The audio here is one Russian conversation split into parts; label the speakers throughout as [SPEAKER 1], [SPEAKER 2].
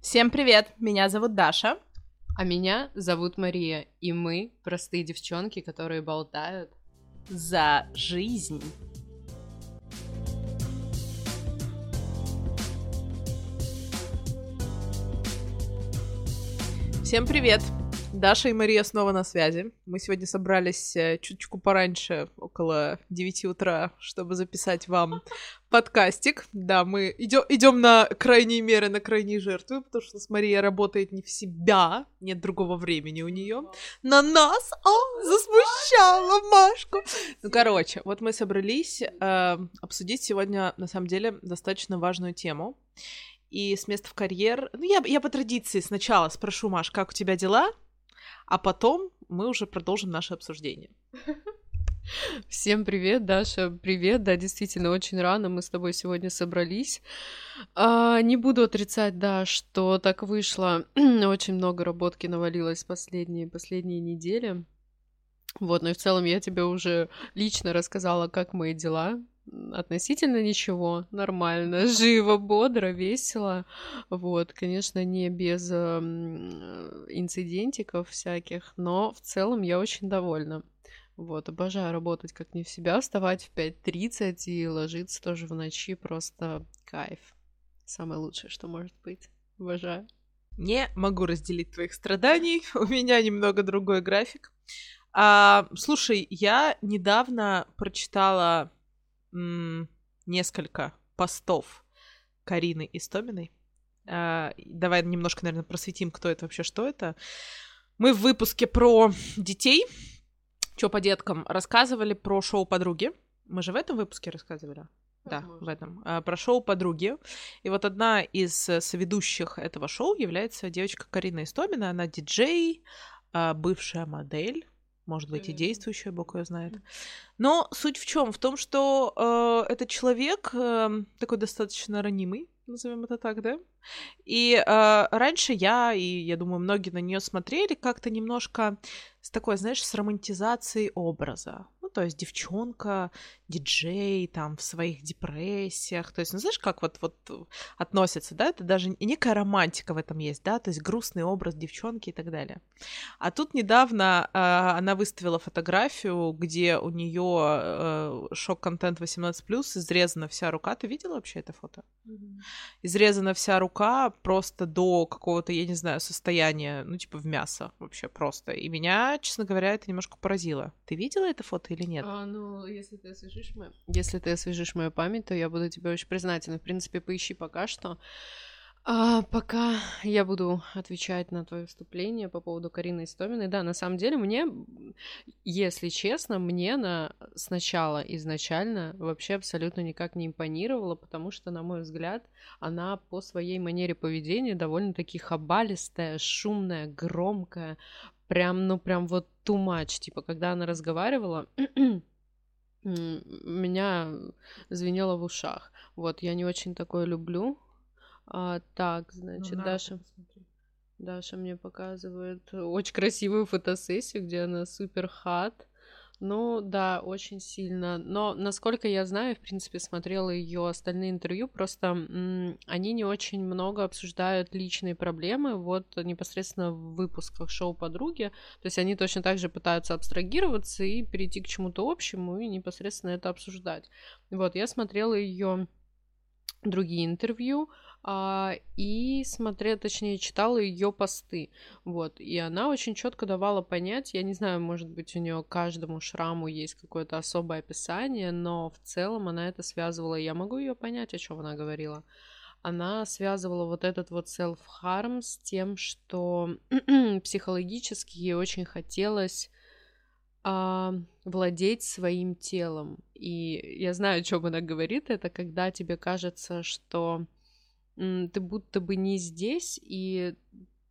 [SPEAKER 1] Всем привет! Меня зовут Даша.
[SPEAKER 2] А меня зовут Мария, и мы простые девчонки, которые болтают
[SPEAKER 1] за жизнь. Всем привет! Даша и Мария снова на связи. Мы сегодня собрались э, чуточку пораньше, около 9 утра, чтобы записать вам подкастик. Да, мы идем, идем на крайние меры, на крайние жертвы, потому что с Марией работает не в себя, нет другого времени у нее. На нас, а, засмущала Машку. Ну, короче, вот мы собрались э, обсудить сегодня, на самом деле, достаточно важную тему. И с места в карьер... Ну, я, я по традиции сначала спрошу, Маш, как у тебя дела? А потом мы уже продолжим наше обсуждение.
[SPEAKER 2] Всем привет, Даша, привет, да, действительно, очень рано мы с тобой сегодня собрались. А, не буду отрицать, да, что так вышло, очень много работки навалилось последние, последние недели. Вот, но и в целом я тебе уже лично рассказала, как мои дела, относительно ничего, нормально, живо, бодро, весело. Вот, конечно, не без э, инцидентиков всяких, но в целом я очень довольна. Вот, обожаю работать как не в себя, вставать в 5.30 и ложиться тоже в ночи, просто кайф. Самое лучшее, что может быть. Обожаю.
[SPEAKER 1] Не могу разделить твоих страданий, у меня немного другой график. А, слушай, я недавно прочитала несколько постов Карины Истоминой. Uh, давай немножко, наверное, просветим, кто это вообще, что это. Мы в выпуске про детей, что по деткам, рассказывали про шоу «Подруги». Мы же в этом выпуске рассказывали? Возможно. Да, в этом. Uh, про шоу «Подруги». И вот одна из соведущих этого шоу является девочка Карина Истомина. Она диджей, uh, бывшая модель, может быть, и действующая, бог ее знает. Но суть в чем? В том, что э, этот человек э, такой достаточно ранимый, назовем это так, да? И э, раньше я, и я думаю, многие на нее смотрели как-то немножко с такой, знаешь, с романтизацией образа. То есть девчонка, диджей, там, в своих депрессиях. То есть, ну, знаешь, как вот, вот относятся, да? Это даже некая романтика в этом есть, да? То есть грустный образ девчонки и так далее. А тут недавно э, она выставила фотографию, где у нее э, шок-контент 18+, изрезана вся рука. Ты видела вообще это фото? Mm-hmm. Изрезана вся рука просто до какого-то, я не знаю, состояния, ну, типа в мясо вообще просто. И меня, честно говоря, это немножко поразило. Ты видела это фото или нет?
[SPEAKER 2] А, ну, если ты освежишь мою... Если ты освежишь мою память, то я буду тебе очень признательна. В принципе, поищи пока что. А, пока я буду отвечать на твое вступление по поводу Карины Истоминой, да, на самом деле мне, если честно, мне на сначала изначально вообще абсолютно никак не импонировала, потому что, на мой взгляд, она по своей манере поведения довольно-таки хабалистая, шумная, громкая, прям, ну прям вот too much, типа, когда она разговаривала, меня звенело в ушах. Вот, я не очень такое люблю, а, так, значит, ну, Даша... Даша мне показывает очень красивую фотосессию, где она супер хат. Ну, да, очень сильно. Но, насколько я знаю, в принципе, смотрела ее остальные интервью, просто они не очень много обсуждают личные проблемы, вот непосредственно в выпусках шоу «Подруги». То есть они точно так же пытаются абстрагироваться и перейти к чему-то общему и непосредственно это обсуждать. Вот, я смотрела ее другие интервью, а, и смотрела, точнее, читала ее посты. Вот. И она очень четко давала понять, я не знаю, может быть, у нее каждому шраму есть какое-то особое описание, но в целом она это связывала. Я могу ее понять, о чем она говорила. Она связывала вот этот вот self-harm с тем, что психологически ей очень хотелось а, владеть своим телом. И я знаю, о чем она говорит. Это когда тебе кажется, что ты будто бы не здесь, и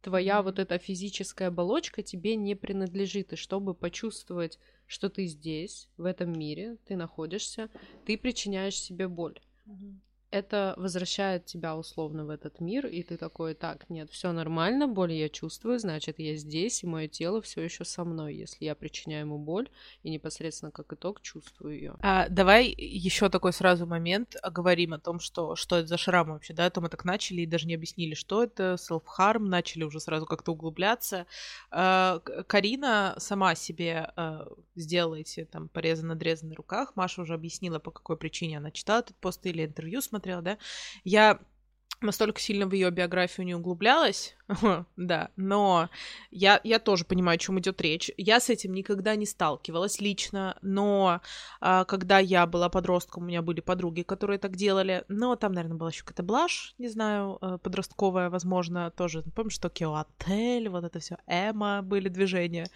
[SPEAKER 2] твоя вот эта физическая оболочка тебе не принадлежит. И чтобы почувствовать, что ты здесь, в этом мире, ты находишься, ты причиняешь себе боль. Это возвращает тебя условно в этот мир, и ты такой, так, нет, все нормально, боль я чувствую, значит, я здесь, и мое тело все еще со мной, если я причиняю ему боль, и непосредственно как итог чувствую ее.
[SPEAKER 1] А, давай еще такой сразу момент оговорим о том, что, что это за шрам вообще, да, а то мы так начали и даже не объяснили, что это, self-harm, начали уже сразу как-то углубляться. А, Карина сама себе а, сделала там порезы, надрезы на руках, Маша уже объяснила, по какой причине она читала этот пост или интервью смотрела, да, я настолько сильно в ее биографию не углублялась, да, но я, я тоже понимаю, о чем идет речь. Я с этим никогда не сталкивалась лично, но а, когда я была подростком, у меня были подруги, которые так делали, но там, наверное, была еще какая-то блажь, не знаю, э, подростковая, возможно, тоже. Помнишь, что Отель, вот это все, Эма были движения.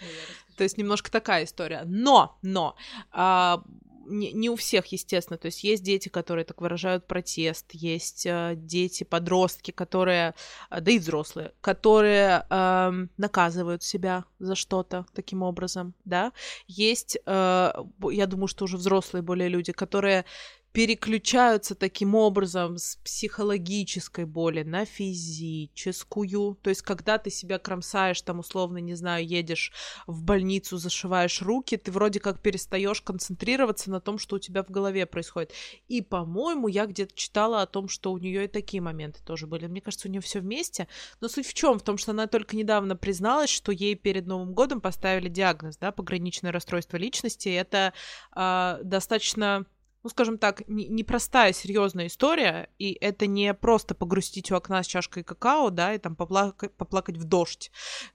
[SPEAKER 1] То есть немножко такая история. Но, но, а, не, не у всех, естественно. То есть есть дети, которые так выражают протест, есть э, дети, подростки, которые, э, да и взрослые, которые э, наказывают себя за что-то таким образом, да. Есть, э, я думаю, что уже взрослые более люди, которые переключаются таким образом с психологической боли на физическую. То есть, когда ты себя кромсаешь, там, условно, не знаю, едешь в больницу, зашиваешь руки, ты вроде как перестаешь концентрироваться на том, что у тебя в голове происходит. И, по-моему, я где-то читала о том, что у нее и такие моменты тоже были. Мне кажется, у нее все вместе. Но суть в чем? В том, что она только недавно призналась, что ей перед Новым годом поставили диагноз, да, пограничное расстройство личности. Это э, достаточно ну, скажем так, непростая, серьезная история, и это не просто погрустить у окна с чашкой какао, да, и там поплакать, поплакать в дождь,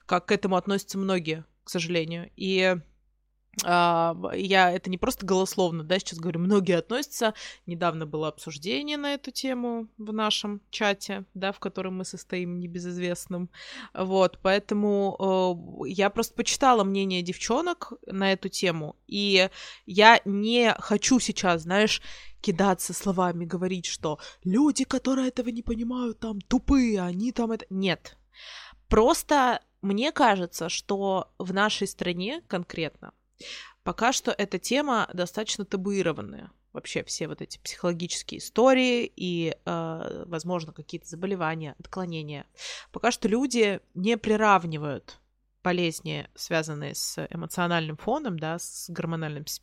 [SPEAKER 1] как к этому относятся многие, к сожалению. И я это не просто голословно, да, сейчас говорю, многие относятся. Недавно было обсуждение на эту тему в нашем чате, да, в котором мы состоим небезызвестным. Вот, поэтому э, я просто почитала мнение девчонок на эту тему, и я не хочу сейчас, знаешь, кидаться словами, говорить, что люди, которые этого не понимают, там тупые, они там это... Нет. Просто мне кажется, что в нашей стране конкретно Пока что эта тема достаточно табуированная. Вообще все вот эти психологические истории и, э, возможно, какие-то заболевания, отклонения. Пока что люди не приравнивают болезни, связанные с эмоциональным фоном, да, с гормональным, с,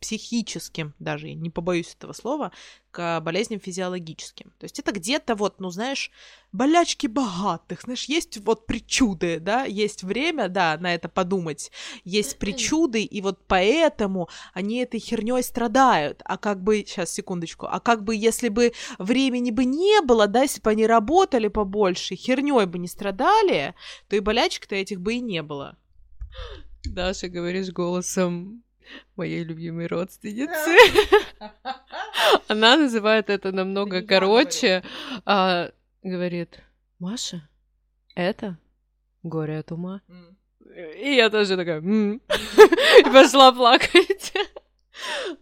[SPEAKER 1] психическим, даже не побоюсь этого слова, к болезням физиологическим. То есть это где-то вот, ну, знаешь, болячки богатых, знаешь, есть вот причуды, да, есть время, да, на это подумать, есть причуды, и вот поэтому они этой херней страдают. А как бы, сейчас, секундочку, а как бы, если бы времени бы не было, да, если бы они работали побольше, херней бы не страдали, то и болячек-то этих бы и не было.
[SPEAKER 2] Даша, говоришь голосом моей любимой родственницы. Она называет это намного короче. А, говорит, Маша, это горе от ума. И я тоже такая, и пошла плакать.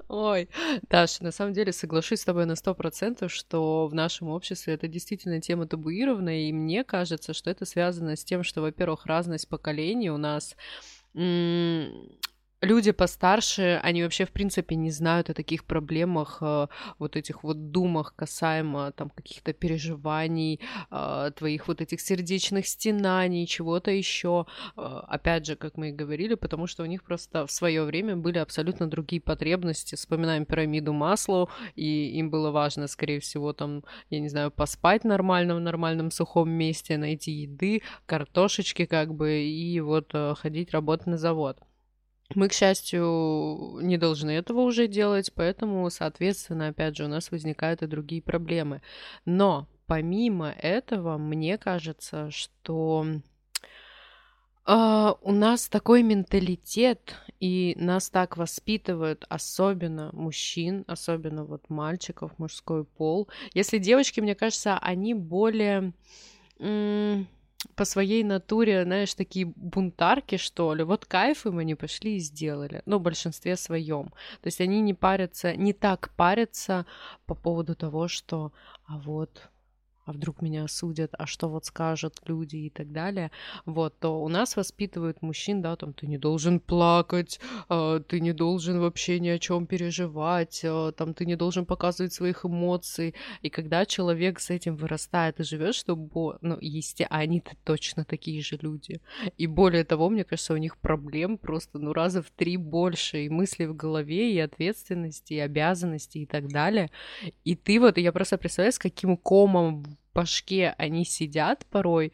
[SPEAKER 2] Ой, Даша, на самом деле соглашусь с тобой на сто процентов, что в нашем обществе это действительно тема табуированная, и мне кажется, что это связано с тем, что, во-первых, разность поколений у нас люди постарше, они вообще, в принципе, не знают о таких проблемах, э, вот этих вот думах касаемо там каких-то переживаний, э, твоих вот этих сердечных стенаний, чего-то еще. Э, опять же, как мы и говорили, потому что у них просто в свое время были абсолютно другие потребности. Вспоминаем пирамиду масла, и им было важно, скорее всего, там, я не знаю, поспать нормально в нормальном сухом месте, найти еды, картошечки как бы, и вот ходить работать на завод. Мы, к счастью, не должны этого уже делать, поэтому, соответственно, опять же, у нас возникают и другие проблемы. Но помимо этого, мне кажется, что Uh, у нас такой менталитет, и нас так воспитывают, особенно мужчин, особенно вот мальчиков, мужской пол. Если девочки, мне кажется, они более по своей натуре, знаешь, такие бунтарки, что ли. Вот кайф им они пошли и сделали. Ну, в большинстве своем. То есть они не парятся, не так парятся по поводу того, что, а вот а вдруг меня осудят, а что вот скажут люди и так далее, вот, то у нас воспитывают мужчин, да, там, ты не должен плакать, э, ты не должен вообще ни о чем переживать, э, там, ты не должен показывать своих эмоций, и когда человек с этим вырастает и живет, чтобы, ну, естественно, они-то точно такие же люди, и более того, мне кажется, у них проблем просто, ну, раза в три больше, и мысли в голове, и ответственности, и обязанности, и так далее, и ты вот, я просто представляю, с каким комом башке они сидят порой,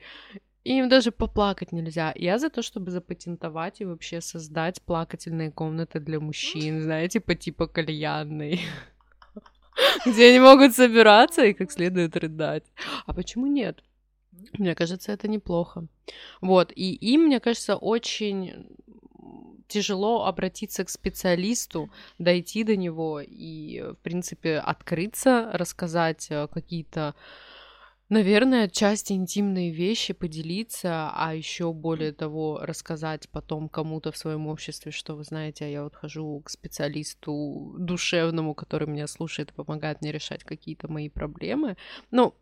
[SPEAKER 2] и им даже поплакать нельзя. Я за то, чтобы запатентовать и вообще создать плакательные комнаты для мужчин, знаете, по типу кальянной. Где они могут собираться и как следует рыдать. А почему нет? Мне кажется, это неплохо. Вот, и им, мне кажется, очень тяжело обратиться к специалисту, дойти до него и, в принципе, открыться, рассказать э, какие-то Наверное, часть интимные вещи поделиться, а еще более того рассказать потом кому-то в своем обществе, что вы знаете, а я вот хожу к специалисту душевному, который меня слушает и помогает мне решать какие-то мои проблемы. Ну,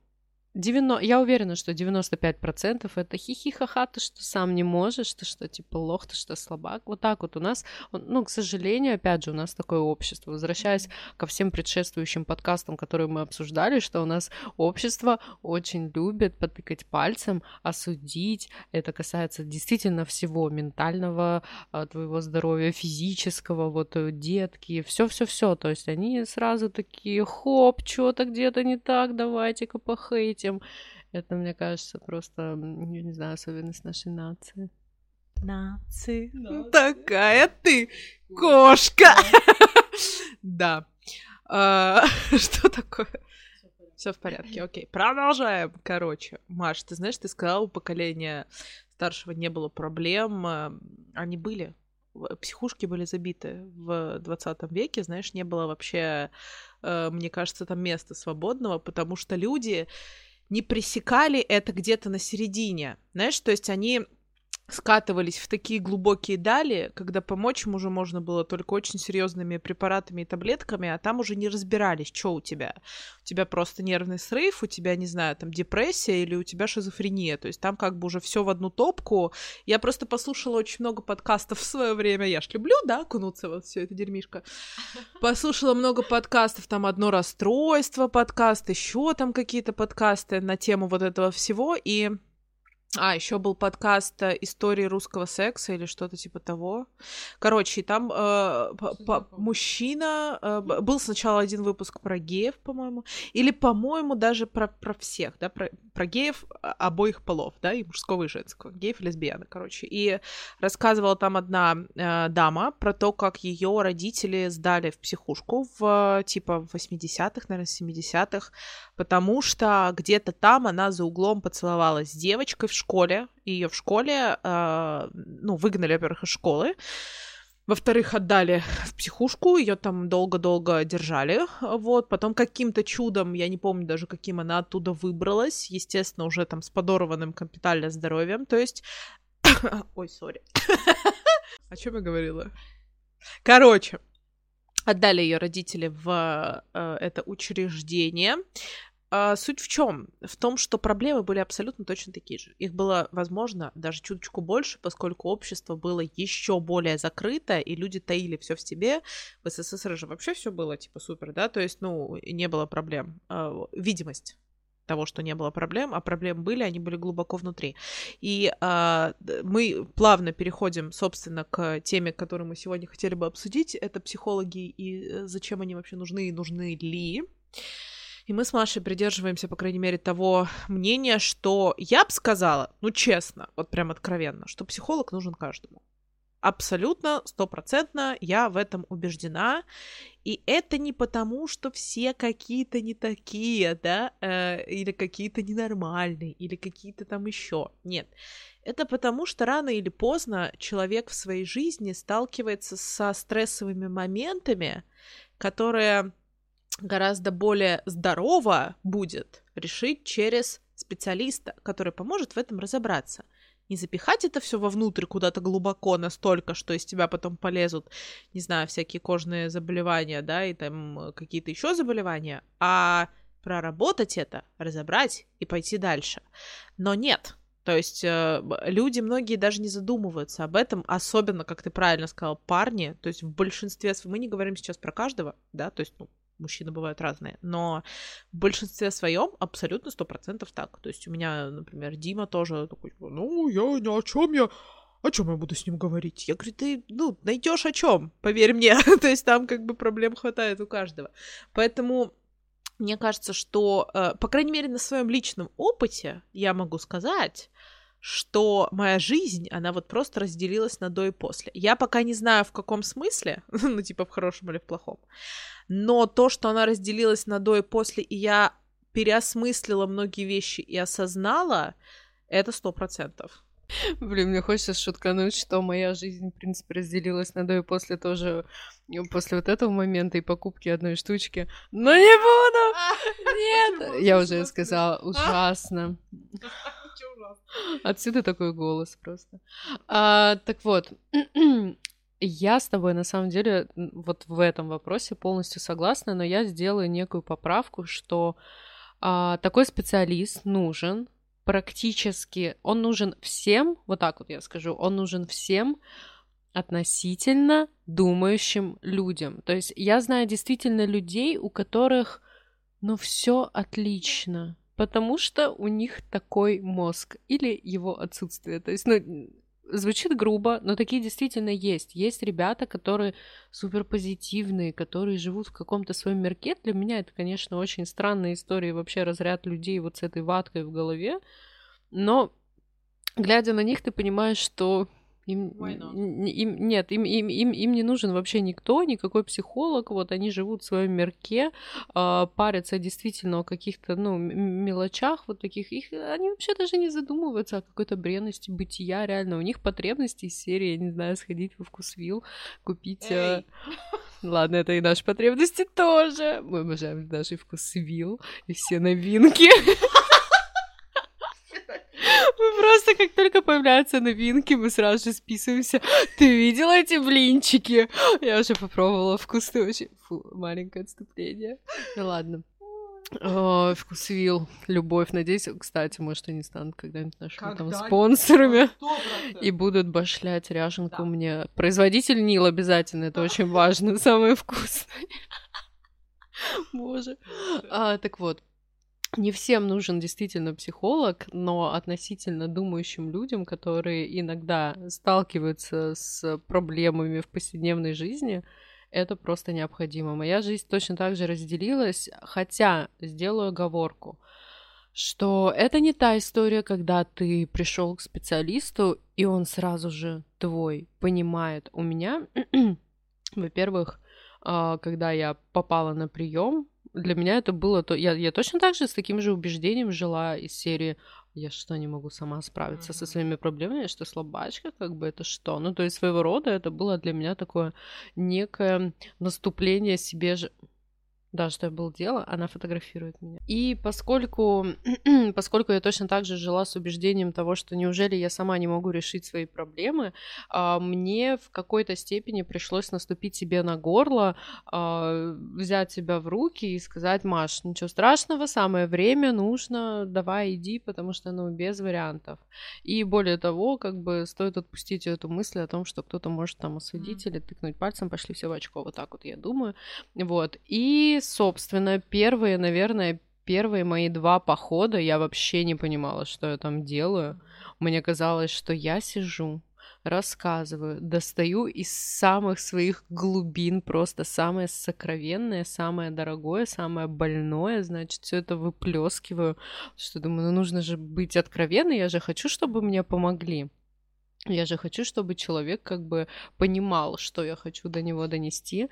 [SPEAKER 2] 90, я уверена, что 95% это хихихаха, ты что сам не можешь, ты что типа лох, ты что слабак. Вот так вот у нас, ну, к сожалению, опять же, у нас такое общество. Возвращаясь ко всем предшествующим подкастам, которые мы обсуждали, что у нас общество очень любит потыкать пальцем, осудить. Это касается действительно всего ментального, а, твоего здоровья, физического, вот э, детки, все-все-все. То есть они сразу такие, хоп, что-то где-то не так, давайте-ка похейтим этим. Это, мне кажется, просто, я не знаю, особенность нашей нации.
[SPEAKER 1] Нации. Такая ты кошка. Да. А, что такое? Все в порядке, окей. Продолжаем. Короче, Маш, ты знаешь, ты сказала, у поколения старшего не было проблем. А, они были. Психушки были забиты в 20 веке, знаешь, не было вообще, э, мне кажется, там места свободного, потому что люди не пресекали это где-то на середине. Знаешь, то есть они скатывались в такие глубокие дали, когда помочь уже можно было только очень серьезными препаратами и таблетками, а там уже не разбирались, что у тебя. У тебя просто нервный срыв, у тебя, не знаю, там депрессия или у тебя шизофрения. То есть там как бы уже все в одну топку. Я просто послушала очень много подкастов в свое время. Я ж люблю, да, окунуться вот все это дерьмишко. Послушала много подкастов, там одно расстройство подкаст, еще там какие-то подкасты на тему вот этого всего. И а, еще был подкаст э, истории русского секса или что-то типа того. Короче, там э, мужчина э, был сначала один выпуск про геев, по-моему, или, по-моему, даже про, про всех, да, про, про геев а, обоих полов, да, и мужского, и женского, геев и лесбияны, короче. И рассказывала там одна э, дама про то, как ее родители сдали в психушку в типа 80-х, наверное, 70-х, потому что где-то там она за углом поцеловалась с девочкой в школе, и ее в школе, э, ну, выгнали, во-первых, из школы, во-вторых, отдали в психушку, ее там долго-долго держали, вот, потом каким-то чудом, я не помню даже каким, она оттуда выбралась, естественно, уже там с подорванным капитальным здоровьем, то есть... Ой, сори. О чем я говорила? Короче, отдали ее родители в э, это учреждение, а, суть в чем? В том, что проблемы были абсолютно точно такие же. Их было, возможно, даже чуточку больше, поскольку общество было еще более закрыто, и люди таили все в себе. В СССР же вообще все было типа супер, да, то есть, ну, не было проблем. А, видимость того, что не было проблем, а проблемы были, они были глубоко внутри. И а, мы плавно переходим, собственно, к теме, которую мы сегодня хотели бы обсудить. Это психологи и э, зачем они вообще нужны и нужны ли. И мы с Машей придерживаемся, по крайней мере, того мнения, что я бы сказала, ну честно, вот прям откровенно, что психолог нужен каждому. Абсолютно, стопроцентно я в этом убеждена. И это не потому, что все какие-то не такие, да, э, или какие-то ненормальные, или какие-то там еще. Нет. Это потому, что рано или поздно человек в своей жизни сталкивается со стрессовыми моментами, которые гораздо более здорово будет решить через специалиста, который поможет в этом разобраться. Не запихать это все вовнутрь куда-то глубоко настолько, что из тебя потом полезут, не знаю, всякие кожные заболевания, да, и там какие-то еще заболевания, а проработать это, разобрать и пойти дальше. Но нет, то есть э, люди многие даже не задумываются об этом, особенно, как ты правильно сказал, парни. То есть в большинстве, мы не говорим сейчас про каждого, да, то есть ну, мужчины бывают разные, но в большинстве своем абсолютно сто процентов так. То есть у меня, например, Дима тоже такой, типа, ну, я ни о чем я о чем я буду с ним говорить? Я говорю, ты, ну, найдешь о чем, поверь мне. То есть там как бы проблем хватает у каждого. Поэтому мне кажется, что, э, по крайней мере, на своем личном опыте я могу сказать, что моя жизнь, она вот просто разделилась на до и после. Я пока не знаю, в каком смысле, ну, типа, в хорошем или в плохом, но то, что она разделилась на до и после, и я переосмыслила многие вещи и осознала, это сто процентов.
[SPEAKER 2] Блин, мне хочется шуткануть, что моя жизнь, в принципе, разделилась на до и после тоже, ну, после вот этого момента и покупки одной штучки. Но не буду! Нет! Я уже сказала, ужасно. Отсюда такой голос просто. А, так вот, я с тобой на самом деле вот в этом вопросе полностью согласна, но я сделаю некую поправку, что а, такой специалист нужен, практически, он нужен всем, вот так вот я скажу, он нужен всем относительно думающим людям. То есть я знаю действительно людей, у которых, ну, все отлично, потому что у них такой мозг или его отсутствие. То есть, ну, звучит грубо, но такие действительно есть. Есть ребята, которые супер позитивные, которые живут в каком-то своем мирке. Для меня это, конечно, очень странная история, вообще разряд людей вот с этой ваткой в голове. Но, глядя на них, ты понимаешь, что им, им нет, им, им, им, им не нужен вообще никто, никакой психолог. Вот они живут в своем мирке, э, парятся действительно о каких-то ну, мелочах, вот таких. Их, они вообще даже не задумываются о какой-то бренности бытия. Реально, у них потребности из серии, я не знаю, сходить в вкусвил, купить. Э... Ладно, это и наши потребности тоже. Мы обожаем даже вкусвил и все новинки. Просто, как только появляются новинки, мы сразу же списываемся. Ты видела эти блинчики? Я уже попробовала вкусные очень. Фу, маленькое отступление. Ну ладно. О, вкусвил, любовь. Надеюсь, кстати, может, они станут когда-нибудь нашими когда там спонсорами 100%. и будут башлять ряженку да. мне. Производитель Нил обязательно, это очень важно, самое вкусное. Боже. А, так вот, не всем нужен действительно психолог, но относительно думающим людям, которые иногда сталкиваются с проблемами в повседневной жизни, это просто необходимо. Моя жизнь точно так же разделилась, хотя сделаю оговорку, что это не та история, когда ты пришел к специалисту, и он сразу же твой понимает. У меня, во-первых, а, когда я попала на прием, для меня это было то. Я, я точно так же с таким же убеждением жила из серии я что, не могу сама справиться mm-hmm. со своими проблемами, что слабачка, как бы это что? Ну, то есть своего рода это было для меня такое некое наступление себе же да, что я был дело, она фотографирует меня. И поскольку, поскольку я точно так же жила с убеждением того, что неужели я сама не могу решить свои проблемы, а, мне в какой-то степени пришлось наступить себе на горло, а, взять себя в руки и сказать, Маш, ничего страшного, самое время, нужно, давай иди, потому что, ну, без вариантов. И более того, как бы стоит отпустить эту мысль о том, что кто-то может там осудить mm. или тыкнуть пальцем, пошли все в очко, вот так вот я думаю. Вот. Собственно, первые, наверное, первые мои два похода я вообще не понимала, что я там делаю. Мне казалось, что я сижу, рассказываю, достаю из самых своих глубин просто самое сокровенное, самое дорогое, самое больное, значит, все это выплескиваю. Что думаю, ну нужно же быть откровенной, я же хочу, чтобы мне помогли. Я же хочу, чтобы человек как бы понимал, что я хочу до него донести.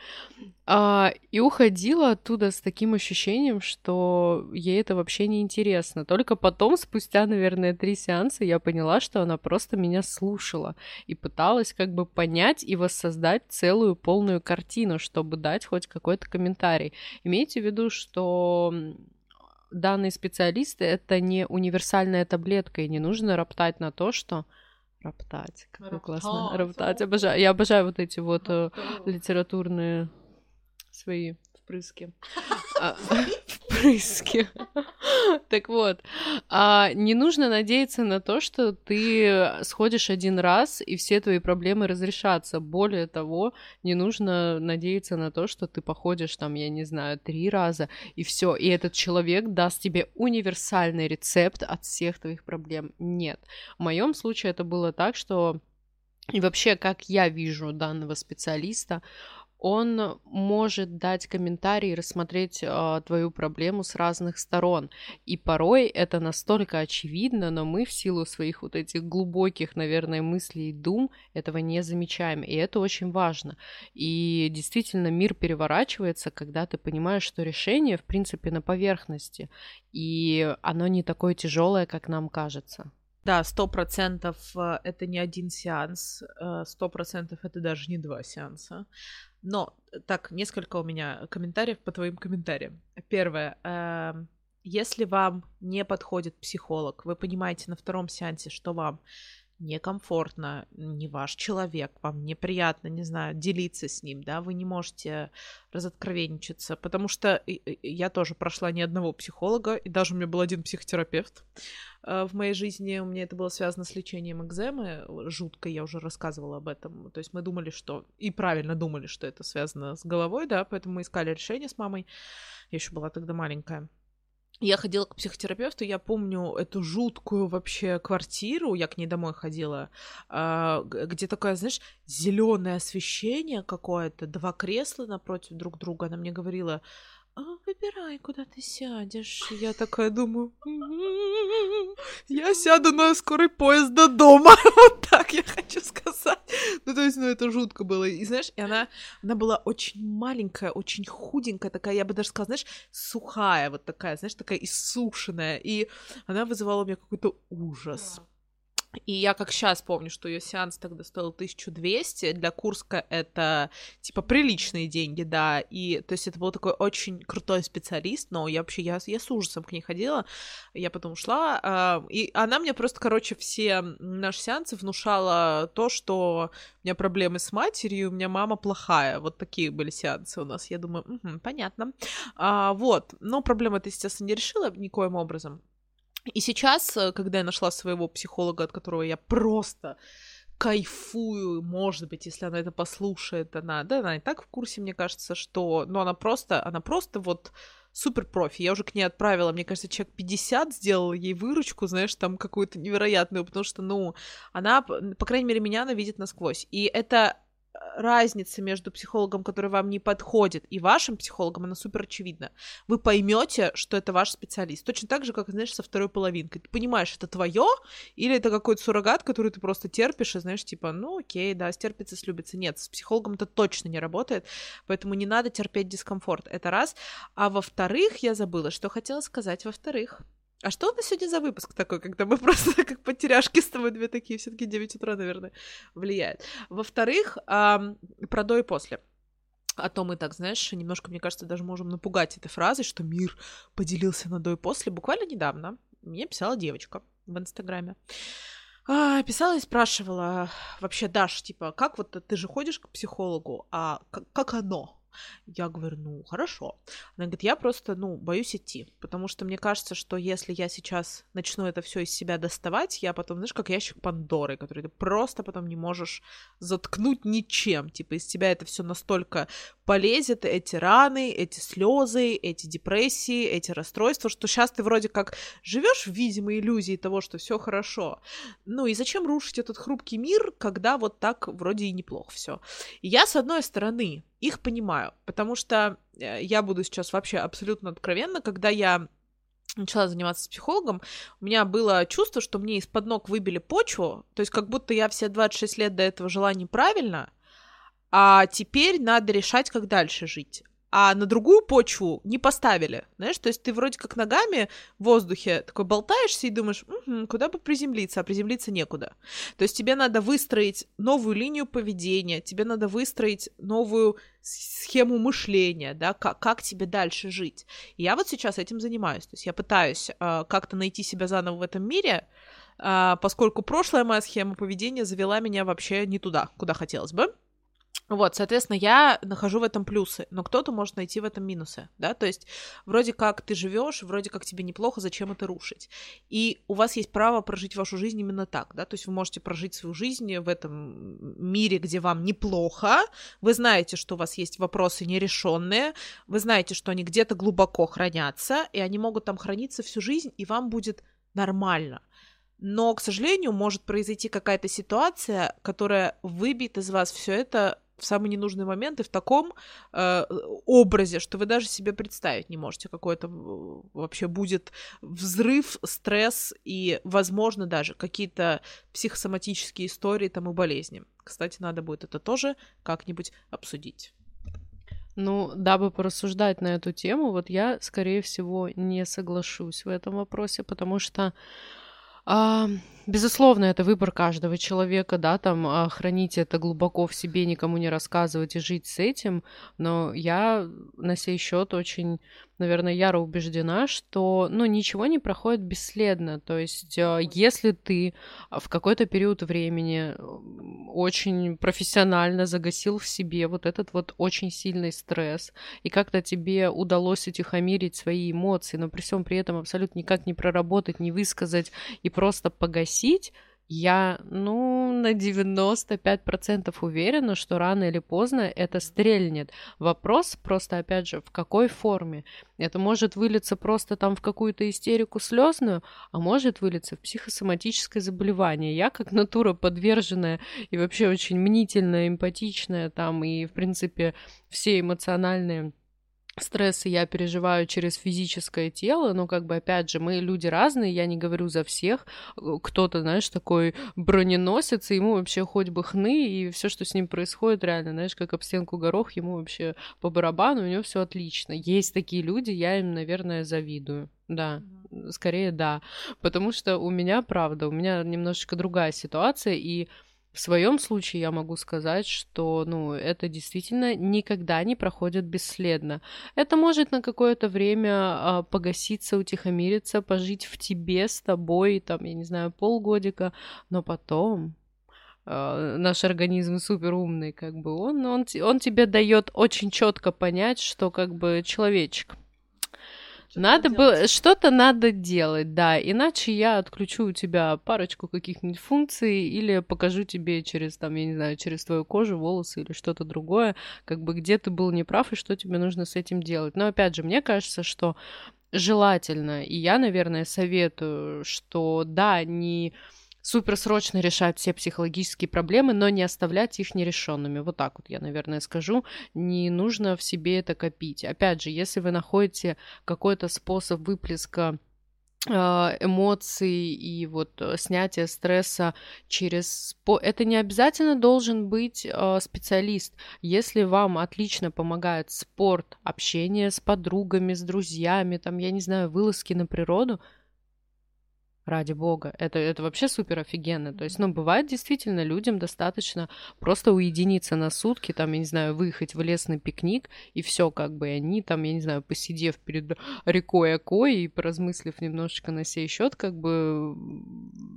[SPEAKER 2] А, и уходила оттуда с таким ощущением, что ей это вообще не интересно. Только потом, спустя, наверное, три сеанса, я поняла, что она просто меня слушала и пыталась как бы понять и воссоздать целую полную картину, чтобы дать хоть какой-то комментарий. Имейте в виду, что данные специалисты — это не универсальная таблетка, и не нужно роптать на то, что Роптать. Как классно. Роптать. Обожаю. Я обожаю вот эти вот э, литературные свои впрыски. Впрыски. Так вот, а не нужно надеяться на то, что ты сходишь один раз и все твои проблемы разрешатся. Более того, не нужно надеяться на то, что ты походишь там, я не знаю, три раза и все, и этот человек даст тебе универсальный рецепт от всех твоих проблем. Нет. В моем случае это было так, что и вообще, как я вижу данного специалиста, он может дать комментарий и рассмотреть э, твою проблему с разных сторон. И порой это настолько очевидно, но мы в силу своих вот этих глубоких, наверное, мыслей и дум этого не замечаем. И это очень важно. И действительно мир переворачивается, когда ты понимаешь, что решение, в принципе, на поверхности. И оно не такое тяжелое, как нам кажется.
[SPEAKER 1] Да, сто процентов э, это не один сеанс, э, сто процентов это даже не два сеанса. Но так, несколько у меня комментариев по твоим комментариям. Первое. Эм, если вам не подходит психолог, вы понимаете на втором сеансе, что вам некомфортно, не ваш человек, вам неприятно, не знаю, делиться с ним, да, вы не можете разоткровенничаться, потому что я тоже прошла ни одного психолога, и даже у меня был один психотерапевт э, в моей жизни, у меня это было связано с лечением экземы, жутко, я уже рассказывала об этом, то есть мы думали, что, и правильно думали, что это связано с головой, да, поэтому мы искали решение с мамой, я еще была тогда маленькая, я ходила к психотерапевту, я помню эту жуткую вообще квартиру, я к ней домой ходила, а, где такое, знаешь, зеленое освещение какое-то, два кресла напротив друг друга. Она мне говорила, а, выбирай, куда ты сядешь. Я такая думаю, я сяду на скорый поезд до дома. вот так я хочу сказать. Ну, то есть, ну, это жутко было. И знаешь, и она, она была очень маленькая, очень худенькая такая, я бы даже сказала, знаешь, сухая вот такая, знаешь, такая иссушенная. И она вызывала у меня какой-то ужас. Yeah. И я как сейчас помню, что ее сеанс тогда стоил 1200. Для Курска это, типа, приличные деньги, да. И, то есть, это был такой очень крутой специалист, но я вообще, я, я с ужасом к ней ходила. Я потом ушла. Э, и она мне просто, короче, все наши сеансы внушала то, что у меня проблемы с матерью, у меня мама плохая. Вот такие были сеансы у нас. Я думаю, угу, понятно. А, вот. Но проблема это, естественно, не решила никоим образом. И сейчас, э, когда я нашла своего психолога, от которого я просто кайфую, может быть, если она это послушает, она, да, она и так в курсе, мне кажется, что, но она просто, она просто вот супер профи. Я уже к ней отправила, мне кажется, человек 50 сделала ей выручку, знаешь, там какую-то невероятную, потому что, ну, она, по крайней мере, меня она видит насквозь. И это разница между психологом, который вам не подходит, и вашим психологом, она супер очевидна. Вы поймете, что это ваш специалист. Точно так же, как, знаешь, со второй половинкой. Ты понимаешь, это твое, или это какой-то суррогат, который ты просто терпишь, и знаешь, типа, ну окей, да, стерпится, слюбится. Нет, с психологом это точно не работает, поэтому не надо терпеть дискомфорт. Это раз. А во-вторых, я забыла, что хотела сказать во-вторых. А что у нас сегодня за выпуск такой, когда мы просто как потеряшки с тобой две такие, все таки 9 утра, наверное, влияет. Во-вторых, эм, про до и после. А то мы так, знаешь, немножко, мне кажется, даже можем напугать этой фразой, что мир поделился на до и после. Буквально недавно мне писала девочка в Инстаграме. А, писала и спрашивала, вообще, Даш, типа, как вот ты же ходишь к психологу, а как, как оно? Я говорю, ну, хорошо. Она говорит, я просто, ну, боюсь идти, потому что мне кажется, что если я сейчас начну это все из себя доставать, я потом, знаешь, как ящик Пандоры, который ты просто потом не можешь заткнуть ничем. Типа из тебя это все настолько полезет, эти раны, эти слезы, эти депрессии, эти расстройства, что сейчас ты вроде как живешь в видимой иллюзии того, что все хорошо. Ну и зачем рушить этот хрупкий мир, когда вот так вроде и неплохо все. я, с одной стороны, их понимаю, потому что э, я буду сейчас вообще абсолютно откровенна, когда я начала заниматься психологом, у меня было чувство, что мне из-под ног выбили почву, то есть как будто я все 26 лет до этого жила неправильно, а теперь надо решать, как дальше жить а на другую почву не поставили, знаешь, то есть ты вроде как ногами в воздухе такой болтаешься и думаешь, угу, куда бы приземлиться, а приземлиться некуда. То есть тебе надо выстроить новую линию поведения, тебе надо выстроить новую схему мышления, да, как, как тебе дальше жить. И я вот сейчас этим занимаюсь, то есть я пытаюсь э, как-то найти себя заново в этом мире, э, поскольку прошлая моя схема поведения завела меня вообще не туда, куда хотелось бы. Вот, соответственно, я нахожу в этом плюсы, но кто-то может найти в этом минусы, да, то есть вроде как ты живешь, вроде как тебе неплохо, зачем это рушить? И у вас есть право прожить вашу жизнь именно так, да, то есть вы можете прожить свою жизнь в этом мире, где вам неплохо, вы знаете, что у вас есть вопросы нерешенные, вы знаете, что они где-то глубоко хранятся, и они могут там храниться всю жизнь, и вам будет нормально. Но, к сожалению, может произойти какая-то ситуация, которая выбьет из вас все это в самый ненужный момент и в таком э, образе, что вы даже себе представить не можете. Какой-то вообще будет взрыв, стресс и, возможно, даже какие-то психосоматические истории там и болезни. Кстати, надо будет это тоже как-нибудь обсудить.
[SPEAKER 2] Ну, дабы порассуждать на эту тему, вот я, скорее всего, не соглашусь в этом вопросе, потому что а, безусловно, это выбор каждого человека, да, там а, хранить это глубоко в себе, никому не рассказывать и жить с этим. Но я на сей счет очень, наверное, яро убеждена, что, ну, ничего не проходит бесследно. То есть, а, если ты в какой-то период времени очень профессионально загасил в себе вот этот вот очень сильный стресс, и как-то тебе удалось утихомирить свои эмоции, но при всем при этом абсолютно никак не проработать, не высказать и просто погасить, я, ну, на 95% уверена, что рано или поздно это стрельнет. Вопрос просто, опять же, в какой форме. Это может вылиться просто там в какую-то истерику слезную, а может вылиться в психосоматическое заболевание. Я как натура подверженная и вообще очень мнительная, эмпатичная там, и, в принципе, все эмоциональные стрессы я переживаю через физическое тело, но как бы опять же мы люди разные, я не говорю за всех, кто-то, знаешь, такой броненосец, и ему вообще хоть бы хны, и все, что с ним происходит, реально, знаешь, как об стенку горох, ему вообще по барабану, у него все отлично. Есть такие люди, я им, наверное, завидую. Да, скорее да. Потому что у меня, правда, у меня немножечко другая ситуация, и в своем случае я могу сказать, что ну, это действительно никогда не проходит бесследно. Это может на какое-то время а, погаситься, утихомириться, пожить в тебе, с тобой, там, я не знаю, полгодика, но потом Uh, наш организм супер умный, как бы он, он, он тебе дает очень четко понять, что как бы человечек, надо было, что-то надо делать, да, иначе я отключу у тебя парочку каких-нибудь функций или покажу тебе через, там, я не знаю, через твою кожу, волосы или что-то другое, как бы где ты был неправ и что тебе нужно с этим делать. Но опять же, мне кажется, что желательно, и я, наверное, советую, что да, не суперсрочно решать все психологические проблемы, но не оставлять их нерешенными. Вот так вот я, наверное, скажу. Не нужно в себе это копить. Опять же, если вы находите какой-то способ выплеска а, эмоций и вот э, снятия стресса через... Это не обязательно должен быть э, специалист. Если вам отлично помогает спорт, общение с подругами, с друзьями, там, я не знаю, вылазки на природу, ради бога. Это, это вообще супер офигенно. То есть, ну, бывает действительно людям достаточно просто уединиться на сутки, там, я не знаю, выехать в лес на пикник, и все, как бы, они там, я не знаю, посидев перед рекой Окой и поразмыслив немножечко на сей счет, как бы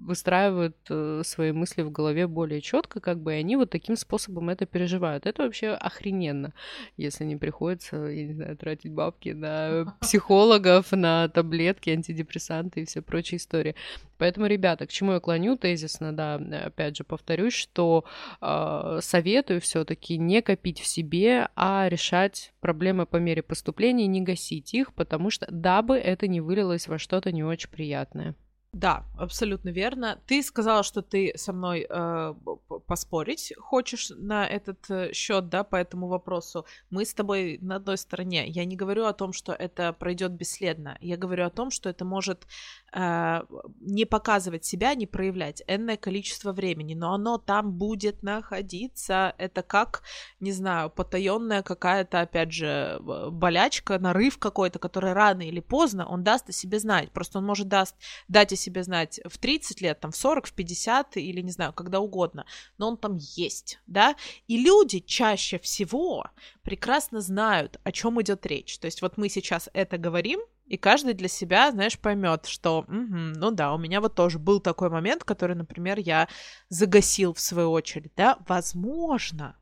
[SPEAKER 2] выстраивают э, свои мысли в голове более четко, как бы, и они вот таким способом это переживают. Это вообще охрененно, если не приходится, я не знаю, тратить бабки на психологов, на таблетки, антидепрессанты и все прочие истории. Поэтому, ребята, к чему я клоню тезисно, да, опять же повторюсь, что э, советую все-таки не копить в себе, а решать проблемы по мере поступления, не гасить их, потому что дабы это не вылилось во что-то не очень приятное.
[SPEAKER 1] Да, абсолютно верно. Ты сказала, что ты со мной э, поспорить хочешь на этот э, счет, да, по этому вопросу. Мы с тобой на одной стороне. Я не говорю о том, что это пройдет бесследно. Я говорю о том, что это может э, не показывать себя, не проявлять энное количество времени, но оно там будет находиться. Это как, не знаю, потаенная какая-то, опять же, болячка, нарыв какой-то, который рано или поздно он даст о себе знать. Просто он может даст, дать себе знать в 30 лет, там, в 40, в 50 или, не знаю, когда угодно, но он там есть, да, и люди чаще всего прекрасно знают, о чем идет речь. То есть вот мы сейчас это говорим, и каждый для себя, знаешь, поймет, что, угу, ну да, у меня вот тоже был такой момент, который, например, я загасил в свою очередь, да, возможно,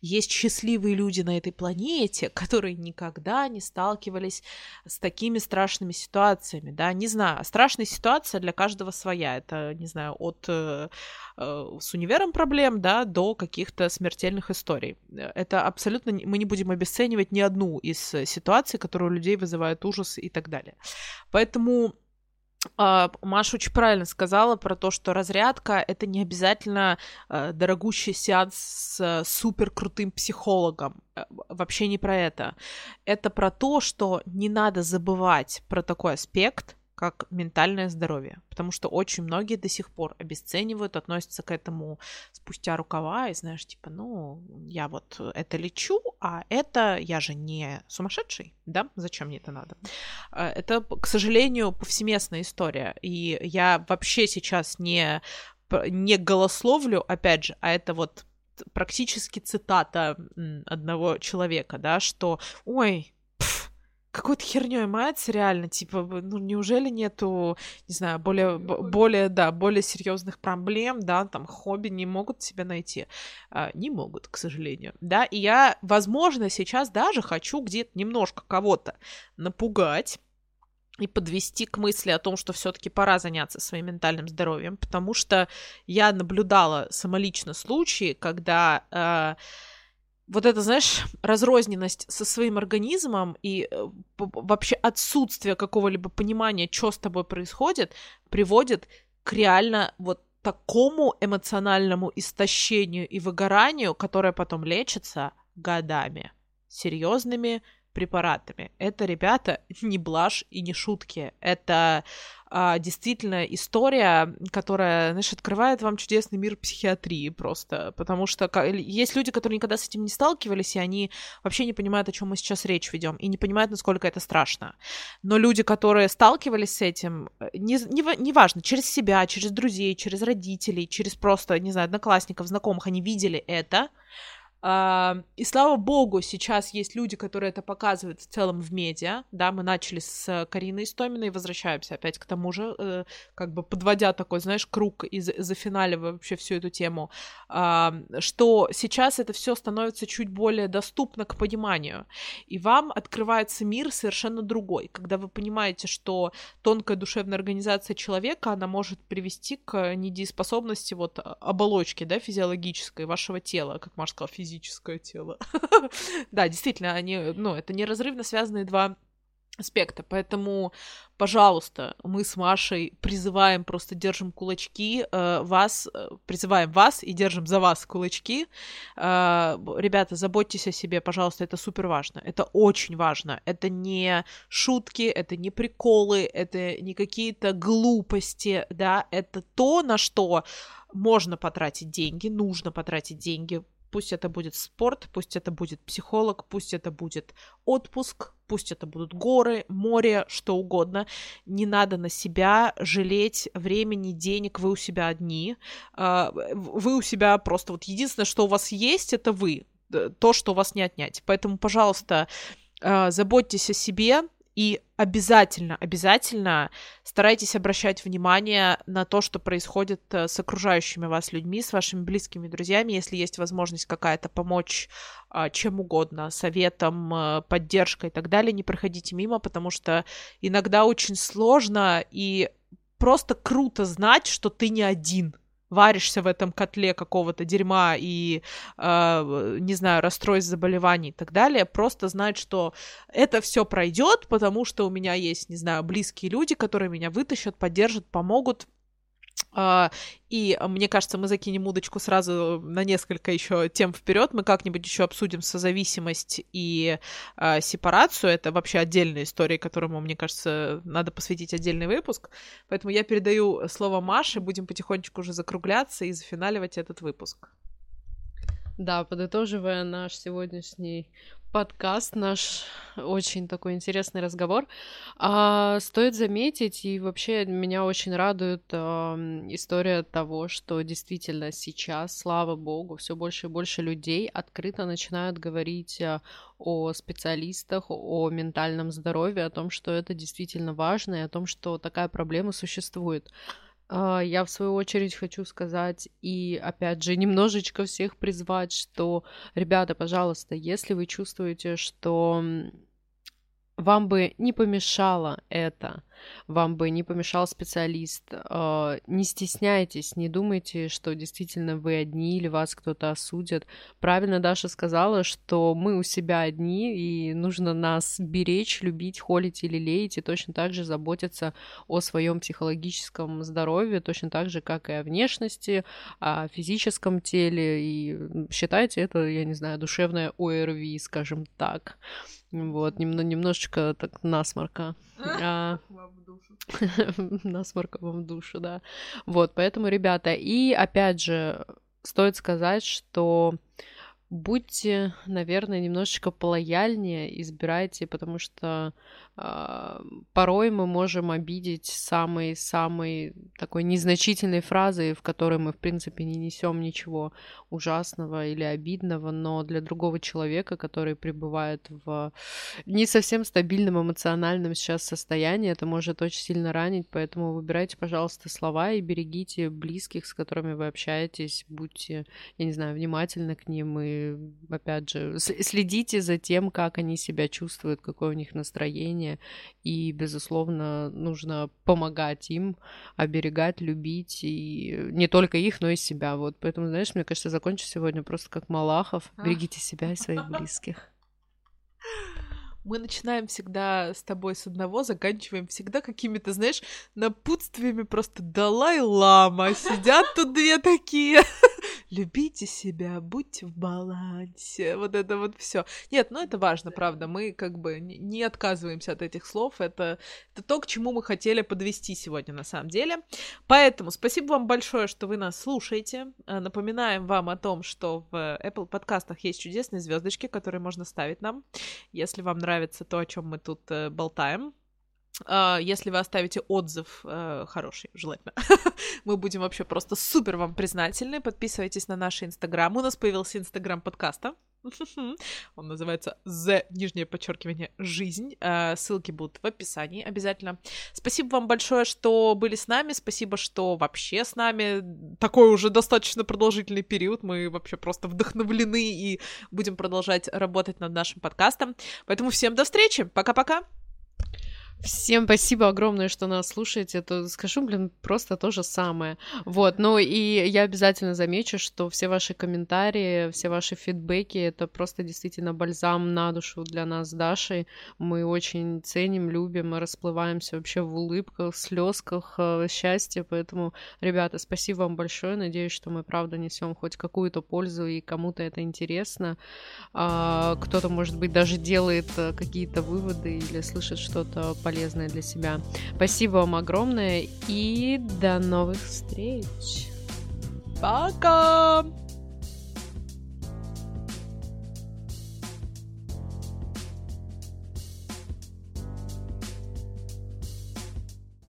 [SPEAKER 1] есть счастливые люди на этой планете, которые никогда не сталкивались с такими страшными ситуациями, да, не знаю, страшная ситуация для каждого своя, это, не знаю, от э, э, с универом проблем, да, до каких-то смертельных историй. Это абсолютно, мы не будем обесценивать ни одну из ситуаций, которые у людей вызывают ужас и так далее. Поэтому Маша очень правильно сказала про то, что разрядка это не обязательно uh, дорогущий сеанс с uh, супер крутым психологом. Вообще не про это. Это про то, что не надо забывать про такой аспект, как ментальное здоровье, потому что очень многие до сих пор обесценивают, относятся к этому спустя рукава и знаешь, типа, ну, я вот это лечу, а это я же не сумасшедший, да, зачем мне это надо? А, это, к сожалению, повсеместная история, и я вообще сейчас не, не голословлю, опять же, а это вот практически цитата одного человека, да, что, ой, какой-то херней мается реально, типа, ну неужели нету, не знаю, более, более, да, более серьезных проблем, да, там хобби не могут себя найти, а, не могут, к сожалению, да, и я, возможно, сейчас даже хочу где-то немножко кого-то напугать, и подвести к мысли о том, что все-таки пора заняться своим ментальным здоровьем, потому что я наблюдала самолично случаи, когда э, вот это, знаешь, разрозненность со своим организмом и э, вообще отсутствие какого-либо понимания, что с тобой происходит, приводит к реально вот такому эмоциональному истощению и выгоранию, которое потом лечится годами, серьезными препаратами. Это, ребята, не блажь и не шутки. Это а, действительно история, которая, знаешь, открывает вам чудесный мир психиатрии просто, потому что есть люди, которые никогда с этим не сталкивались, и они вообще не понимают, о чем мы сейчас речь ведем, и не понимают, насколько это страшно. Но люди, которые сталкивались с этим, не, не, неважно, через себя, через друзей, через родителей, через просто, не знаю, одноклассников, знакомых, они видели это, и слава богу, сейчас есть люди, которые это показывают в целом в медиа. Да, мы начали с Кариной Истоминой и возвращаемся опять к тому же, uh, как бы подводя такой, знаешь, круг и зафиналивая вообще всю эту тему, что сейчас это все становится чуть более доступно к пониманию. И вам открывается мир совершенно другой, когда вы понимаете, что тонкая душевная организация человека, она может привести к недееспособности вот оболочки, да, физиологической вашего тела, как Маша сказала, физической физическое тело. да, действительно, они, ну, это неразрывно связанные два аспекта. Поэтому, пожалуйста, мы с Машей призываем, просто держим кулачки, э, вас, э, призываем вас и держим за вас кулачки. Э, ребята, заботьтесь о себе, пожалуйста, это супер важно. Это очень важно. Это не шутки, это не приколы, это не какие-то глупости, да, это то, на что можно потратить деньги, нужно потратить деньги, Пусть это будет спорт, пусть это будет психолог, пусть это будет отпуск, пусть это будут горы, море, что угодно. Не надо на себя жалеть времени, денег, вы у себя одни. А, вы у себя просто вот единственное, что у вас есть, это вы. То, что у вас не отнять. Поэтому, пожалуйста, а, заботьтесь о себе, и обязательно, обязательно старайтесь обращать внимание на то, что происходит э, с окружающими вас людьми, с вашими близкими друзьями, если есть возможность какая-то помочь а, чем угодно, советом, э, поддержкой и так далее, не проходите мимо, потому что иногда очень сложно и просто круто знать, что ты не один — варишься в этом котле какого-то дерьма и, э, не знаю, расстройств заболеваний и так далее, просто знать, что это все пройдет, потому что у меня есть, не знаю, близкие люди, которые меня вытащат, поддержат, помогут, и мне кажется, мы закинем удочку сразу на несколько еще тем вперед. Мы как-нибудь еще обсудим созависимость и uh, сепарацию. Это вообще отдельная история, которому, мне кажется, надо посвятить отдельный выпуск. Поэтому я передаю слово Маше. Будем потихонечку уже закругляться и зафиналивать этот выпуск.
[SPEAKER 2] Да, подытоживая наш сегодняшний подкаст, наш очень такой интересный разговор. А, стоит заметить, и вообще меня очень радует а, история того, что действительно сейчас, слава богу, все больше и больше людей открыто начинают говорить а, о специалистах, о ментальном здоровье, о том, что это действительно важно, и о том, что такая проблема существует. А, я, в свою очередь, хочу сказать и, опять же, немножечко всех призвать, что, ребята, пожалуйста, если вы чувствуете, что вам бы не помешало это, вам бы не помешал специалист. А, не стесняйтесь, не думайте, что действительно вы одни или вас кто-то осудит. Правильно Даша сказала, что мы у себя одни, и нужно нас беречь, любить, холить или леять, и точно так же заботиться о своем психологическом здоровье, точно так же, как и о внешности, о физическом теле, и считайте это, я не знаю, душевное ОРВИ, скажем так. Вот, немножечко так насморка. А... Насморка вам в душу, да. Вот, поэтому, ребята, и опять же, стоит сказать, что будьте, наверное, немножечко полояльнее, избирайте, потому что порой мы можем обидеть самой-самой такой незначительной фразой, в которой мы, в принципе, не несем ничего ужасного или обидного, но для другого человека, который пребывает в не совсем стабильном эмоциональном сейчас состоянии, это может очень сильно ранить, поэтому выбирайте, пожалуйста, слова и берегите близких, с которыми вы общаетесь, будьте, я не знаю, внимательны к ним и опять же, следите за тем, как они себя чувствуют, какое у них настроение, и, безусловно, нужно помогать им, оберегать, любить, и не только их, но и себя. Вот, поэтому, знаешь, мне кажется, закончу сегодня просто как Малахов. Берегите себя и своих близких.
[SPEAKER 1] Мы начинаем всегда с тобой с одного, заканчиваем всегда какими-то, знаешь, напутствиями просто Далай-лама. Сидят тут две такие любите себя, будьте в балансе, вот это вот все. Нет, ну это важно, правда, мы как бы не отказываемся от этих слов, это, это то, к чему мы хотели подвести сегодня на самом деле. Поэтому спасибо вам большое, что вы нас слушаете. Э, напоминаем вам о том, что в Apple подкастах есть чудесные звездочки, которые можно ставить нам, если вам нравится то, о чем мы тут э, болтаем. А, если вы оставите отзыв э, хороший, желательно, мы будем вообще просто супер вам признательны. Подписывайтесь на наш инстаграм. У нас появился инстаграм подкаста. Он называется The, нижнее подчеркивание, жизнь. Э, ссылки будут в описании обязательно. Спасибо вам большое, что были с нами. Спасибо, что вообще с нами. Такой уже достаточно продолжительный период. Мы вообще просто вдохновлены и будем продолжать работать над нашим подкастом. Поэтому всем до встречи. Пока-пока.
[SPEAKER 2] Всем спасибо огромное, что нас слушаете. Это скажу, блин, просто то же самое. Вот, ну и я обязательно замечу, что все ваши комментарии, все ваши фидбэки, это просто действительно бальзам на душу для нас Дашей. Мы очень ценим, любим, расплываемся вообще в улыбках, слезках, э, счастье. Поэтому, ребята, спасибо вам большое. Надеюсь, что мы правда несем хоть какую-то пользу и кому-то это интересно. А, кто-то, может быть, даже делает э, какие-то выводы или слышит что-то полезное для себя. Спасибо вам огромное и до новых встреч.
[SPEAKER 1] Пока!